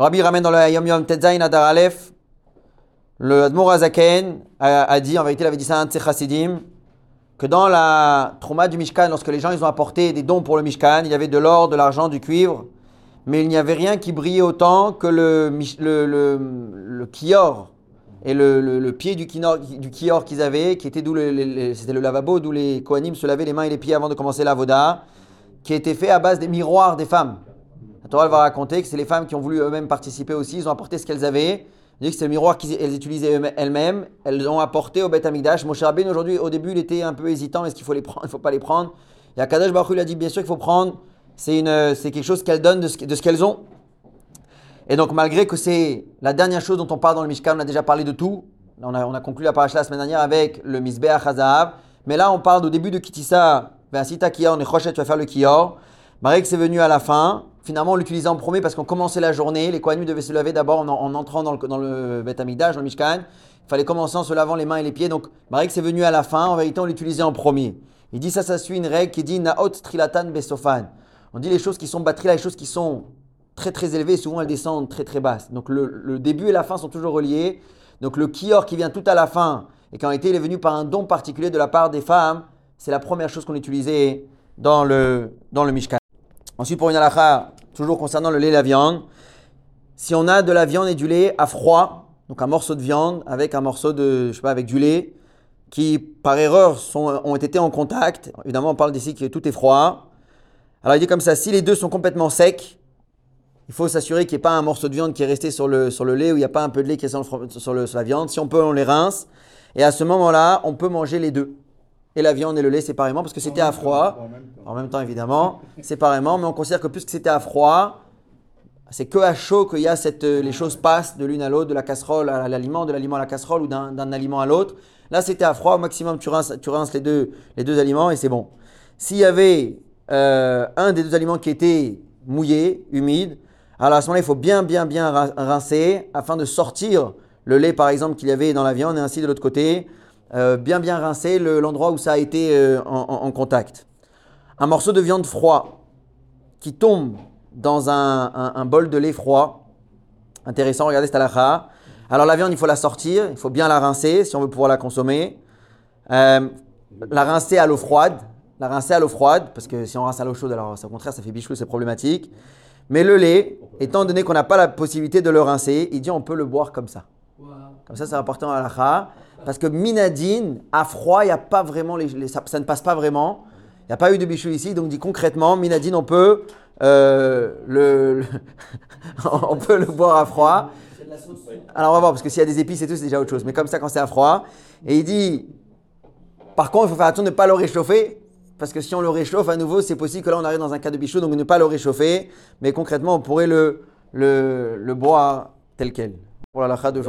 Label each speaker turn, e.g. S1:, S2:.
S1: Rabbi ramène dans le Yom Yom Tetzain Adar Aleph, le Admor Azaken a, dit, en vérité, il avait dit ça à un de ses chassidim, que dans la trauma du Mishkan, lorsque les gens ils ont apporté des dons pour le Mishkan, il y avait de l'or, de l'argent, du cuivre, mais il n'y avait rien qui brillait autant que le, kior et le, pied du, kior, du kior qu'ils avaient, qui était d'où c'était le lavabo, d'où les Kohanim se lavaient les mains et les pieds avant de commencer la voda, qui était fait à base des miroirs des femmes. Torah va raconter que c'est les femmes qui ont voulu eux-mêmes participer aussi, ils ont apporté ce qu'elles avaient. Il dit que c'est le miroir qu'elles utilisaient elles-mêmes, elles ont apporté au Beth Amikdash. Moshe Rabbeinu aujourd'hui, au début, il était un peu hésitant, est-ce qu'il faut les prendre, il ne faut pas les prendre. Et Akadosh Baruch il a dit bien sûr qu'il faut prendre, c'est quelque chose qu'elles donnent de ce, qu'elles ont. Et donc malgré que c'est la dernière chose dont on parle dans le Mishkan, on a déjà parlé de tout. On a, on a conclu la paracha la semaine dernière avec le Mizbeach Hazahav. Mais là, on parle au début de Kitissa, Sita Kior, Nechoshet, tu vas faire le Kior. Que c'est venu à la fin, finalement on l'utilisait en premier parce qu'on commençait la journée. Les Kohanim devaient se lever d'abord en, en entrant dans le, dans le dans le Mishkan. Il fallait commencer en se lavant les mains et les pieds. Donc que c'est venu à la fin, en vérité on l'utilisait en premier. Il dit ça, ça suit une règle qui dit Naot Trilatan Besofan. On dit les choses qui sont batteries, les choses qui sont très très élevées, souvent elles descendent très très basses. Donc le, début et la fin sont toujours reliés. Donc le kior qui vient tout à la fin, et qu'en réalité il est venu par un don particulier de la part des femmes, c'est la première chose qu'on utilisait dans le, dans le Mishkan. Ensuite pour une halakha, toujours concernant le lait et la viande, si on a de la viande et du lait à froid, donc un morceau de viande avec un morceau de, je sais pas, avec du lait, qui par erreur ont été en contact, évidemment on parle d'ici que tout est froid, alors il dit comme ça, si les deux sont complètement secs, il faut s'assurer qu'il n'y ait pas un morceau de viande qui est resté sur le, sur le lait ou il n'y a pas un peu de lait qui est sur, sur la viande. Si on peut, on les rince. Et à ce moment-là, on peut manger les deux. Et la viande et le lait séparément parce que c'était à froid. En même temps, évidemment, séparément. Mais on considère que puisque c'était à froid, c'est que à chaud qu'il y a cette, euh, les choses passent de l'une à l'autre, de la casserole à l'aliment, de l'aliment à la casserole ou d'un aliment à l'autre. Là, c'était à froid. Au maximum, tu rinces, tu rinces les, deux, les deux aliments et c'est bon. S'il y avait euh, un des deux aliments qui était mouillé, humide, alors à ce moment-là, il faut bien, bien, bien rin- rincer afin de sortir le lait, par exemple, qu'il y avait dans la viande et ainsi de l'autre côté. Euh, bien, bien rincer le- l'endroit où ça a été euh, en, en- en contact. Un morceau de viande froid qui tombe dans un, un- un bol de lait froid. Intéressant, regardez cette halakha. Alors la viande, il faut la sortir, il faut bien la rincer si on veut pouvoir la consommer. Euh, la rincer à l'eau froide, la rincer à l'eau froide, parce que si on rince à l'eau chaude, alors au contraire, ça fait bichou, c'est problématique. Mais le lait, étant donné qu'on n'a pas la possibilité de le rincer, il dit on peut le boire comme ça. Comme ça, c'est important à la Parce que minadine, à froid, y a pas vraiment ça, ne passe pas vraiment. Il n'y a pas eu de bichou ici, donc dit concrètement, minadine, on peut euh, le, le- on peut le boire à froid. Alors on va voir, parce que s'il y a des épices et tout, c'est déjà autre chose. Mais comme ça, quand c'est à froid, et il dit, par contre, il faut faire attention de ne pas le réchauffer, parce que si on le réchauffe à nouveau, c'est possible que là on arrive dans un cas de bichou, donc ne pas le réchauffer. Mais concrètement, on pourrait le, le, le boire tel quel. Pour la lacha d'aujourd'hui.